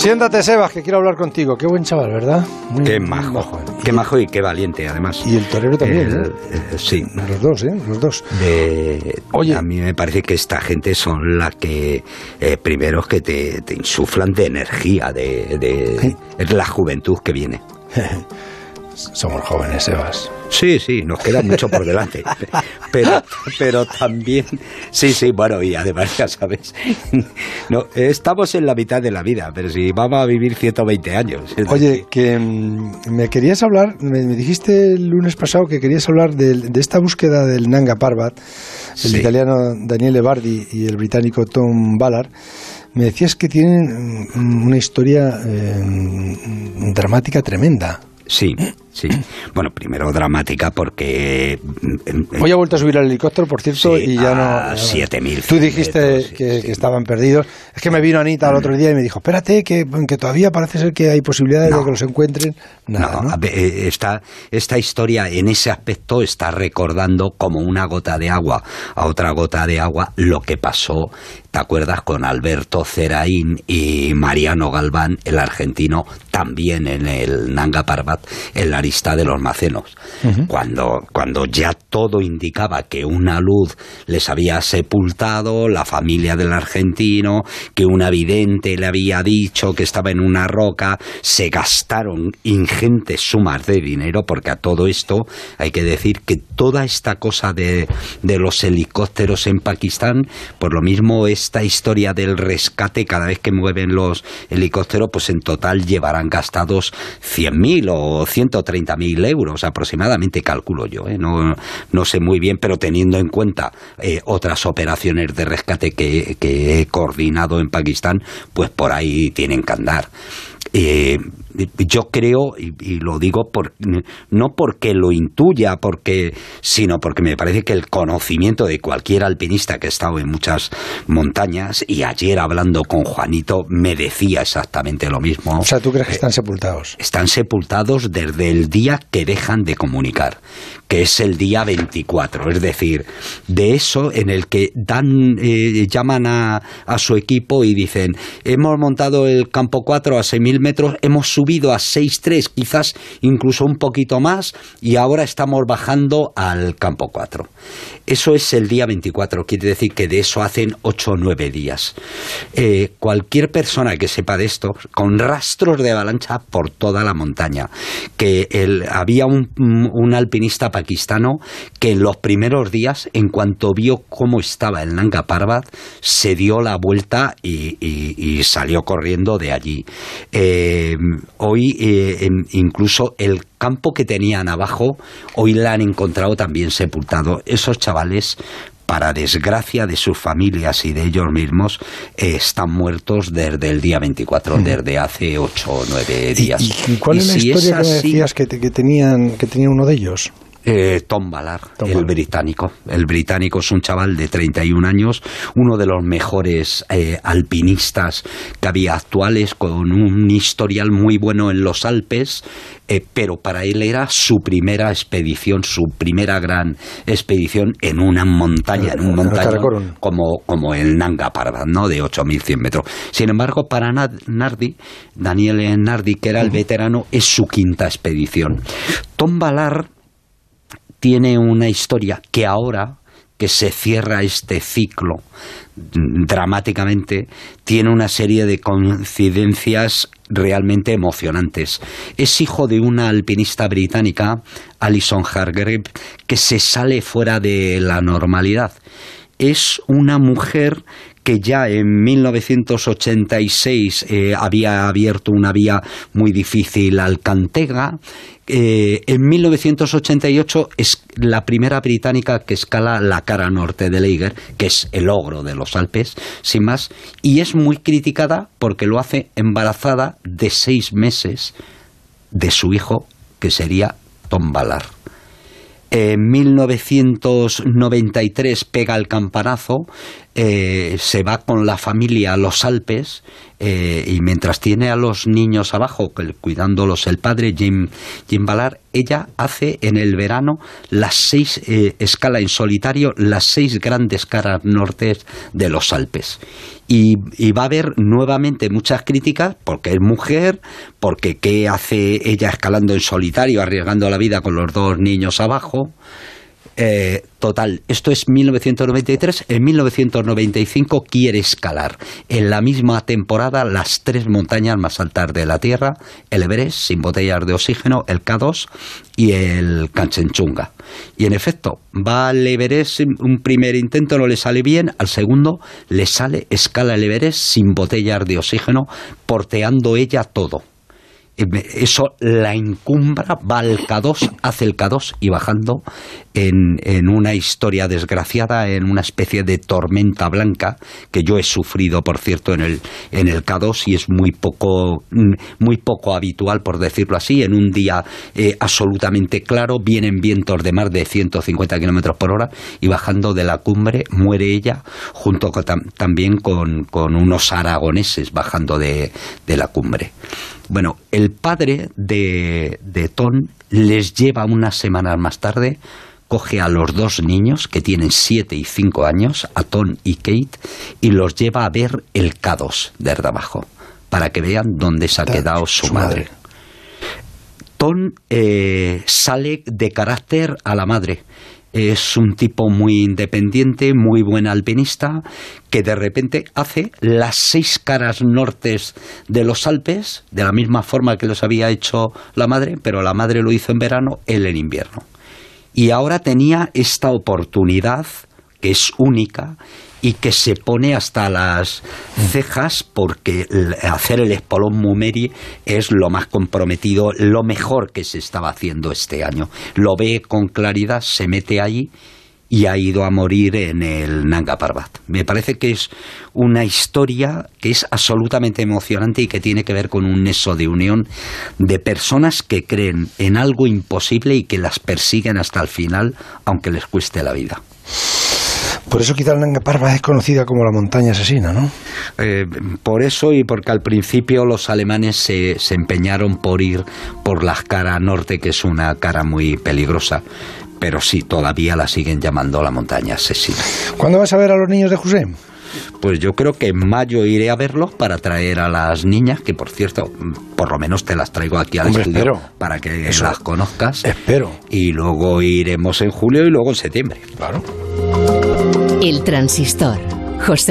Siéntate, Sebas, que quiero hablar contigo. Qué buen chaval, ¿verdad? qué majo. Qué majo y qué valiente, además. Y el torero también, ¿eh? ¿eh? Sí. Los dos, ¿eh? Los dos. Oye. A mí me parece que esta gente son las que, eh, primeros, que te, insuflan de energía, de, de es la juventud que viene. Somos jóvenes, Sebas. Sí, sí, nos queda mucho por delante. Pero, pero también, sí, sí, bueno, y además ya sabes, no, estamos en la mitad de la vida, pero si vamos a vivir 120 años. Oye, que mm, me querías hablar, me, dijiste el lunes pasado que querías hablar de, esta búsqueda del Nanga Parbat, el italiano Daniele Bardi y el británico Tom Ballard me decías que tienen mm, una historia eh, dramática tremenda. Sí, sí. Bueno, primero dramática porque... Hoy ha vuelto a subir al helicóptero, por cierto, y ya no... A 7.000 Tú dijiste que, estaban perdidos. Es que me vino Anita el otro día y me dijo, espérate, que, que todavía parece ser que hay posibilidades de que los encuentren. Nada, no, eh, esta, esta historia en ese aspecto está recordando como una gota de agua a otra gota de agua lo que pasó, ¿te acuerdas? Con Alberto Ceraín y Mariano Galván, el argentino, también en el Nanga Parbat, en la lista de los macenos. cuando, cuando ya todo indicaba que una luz les había sepultado, la familia del argentino, que un vidente le había dicho que estaba en una roca, se gastaron ingentes sumas de dinero, porque a todo esto hay que decir que toda esta cosa de, de los helicópteros en Pakistán, por lo mismo esta historia del rescate, cada vez que mueven los helicópteros, pues en total llevarán gastados 100.000 o 130.000 euros aproximadamente, calculo yo. ¿eh? No, no sé muy bien, pero teniendo en cuenta eh, otras operaciones de rescate que, que he coordinado en Pakistán, pues por ahí tienen que andar. Eh, yo creo, y, lo digo por, no porque lo intuya, porque, sino porque me parece que el conocimiento de cualquier alpinista que ha estado en muchas montañas, y ayer hablando con Juanito me decía exactamente lo mismo. O sea, ¿tú crees que están sepultados? Están sepultados desde el día que dejan de comunicar, que es el día 24, es decir, de eso en el que dan, eh, llaman a, a su equipo y dicen, hemos montado el campo 4 a 6.000 metros, hemos subido a 6.3, quizás incluso un poquito más, y ahora estamos bajando al campo 4. Eso es el día 24, quiere decir que de eso hacen 8 o 9 días. Eh, cualquier persona que sepa de esto, con rastros de avalancha por toda la montaña, que había un, alpinista pakistano que en los primeros días, en cuanto vio cómo estaba el Nanga Parbat, se dio la vuelta y, salió corriendo de allí. Eh, hoy eh, incluso el campo que tenían abajo, hoy la han encontrado también sepultado. Esos chavales para desgracia de sus familias y de ellos mismos, eh, están muertos desde el día 24, desde hace 8 o 9 días. ¿Y, cuál es la historia que me decías que, que, tenían, que tenía uno de ellos? Eh, Tom Ballard, el británico. El británico es un chaval de 31 años, uno de los mejores eh, alpinistas que había actuales, con un historial muy bueno en los Alpes, eh, pero para él era su primera expedición, su primera gran expedición en una montaña, en un montaña como, como el Nanga Parbat, ¿no? de 8.100 metros. Sin embargo, para Nardi, Daniel Nardi, que era el veterano, es su quinta expedición. Tom Ballard tiene una historia que ahora que se cierra este ciclo dramáticamente, tiene una serie de coincidencias realmente emocionantes. Es hijo de una alpinista británica, Alison Hargrave, que se sale fuera de la normalidad. Es una mujer que ya en 1986 eh, había abierto una vía muy difícil al Cantega. Eh, en 1988 es la primera británica que escala la cara norte del Eiger, que es el ogro de los Alpes, sin más, y es muy criticada porque lo hace embarazada de seis meses de su hijo, que sería Tom Ballard. En 1993 pega el campanazo, eh, se va con la familia a los Alpes eh, y mientras tiene a los niños abajo cuidándolos el padre Jim, Jim Ballard, ella hace en el verano las seis eh, escala en solitario las seis grandes caras nortes de los Alpes. Y, y, va a haber nuevamente muchas críticas porque es mujer porque qué hace ella escalando en solitario arriesgando la vida con los dos niños abajo eh, total, esto es 1993. En 1995 quiere escalar en la misma temporada las tres montañas más altas de la Tierra: el Everest, sin botellas de oxígeno, el K2 y el Kanchenjunga. Y en efecto, va al Everest, un primer intento no le sale bien, al segundo le sale, escala el Everest sin botellas de oxígeno, porteando ella todo eso la encumbra, va al K2, hace el K2 y bajando en, en, una historia desgraciada, en una especie de tormenta blanca que yo he sufrido, por cierto, en el, en el K2 y es muy poco, muy poco habitual, por decirlo así. En un día eh, absolutamente claro, vienen vientos de mar de 150 kilómetros por hora y bajando de la cumbre muere ella, junto también con, con unos aragoneses bajando de, de la cumbre. Bueno, el padre de, de Ton les lleva unas semanas más tarde, coge a los dos niños que tienen siete y cinco años, a Ton y Kate, y los lleva a ver el K2 desde abajo, para que vean dónde se ha quedado su, madre. Ton eh, sale de carácter a la madre es un tipo muy independiente, muy buen alpinista, que de repente hace las seis caras nortes de los Alpes, de la misma forma que los había hecho la madre, pero la madre lo hizo en verano, él en invierno. Y ahora tenía esta oportunidad, que es única, y que se pone hasta las cejas porque hacer el espolón Mumeri es lo más comprometido, lo mejor que se estaba haciendo este año. Lo ve con claridad, se mete ahí y ha ido a morir en el Nanga Parbat. Me parece que es una historia que es absolutamente emocionante y que tiene que ver con un nexo de unión de personas que creen en algo imposible y que las persiguen hasta el final, aunque les cueste la vida. Por eso quizá el Nanga Parbat es conocida como la montaña asesina, ¿no? Eh, por eso y porque al principio los alemanes se, se empeñaron por ir por la cara norte, que es una cara muy peligrosa pero sí, todavía la siguen llamando la montaña asesina. ¿Cuándo vas a ver a los niños de José? Pues yo creo que en mayo iré a verlos para traer a las niñas, que por cierto, por lo menos te las traigo aquí al estudio para que las conozcas. Espero. Y luego iremos en julio y luego en septiembre. Claro. El transistor. José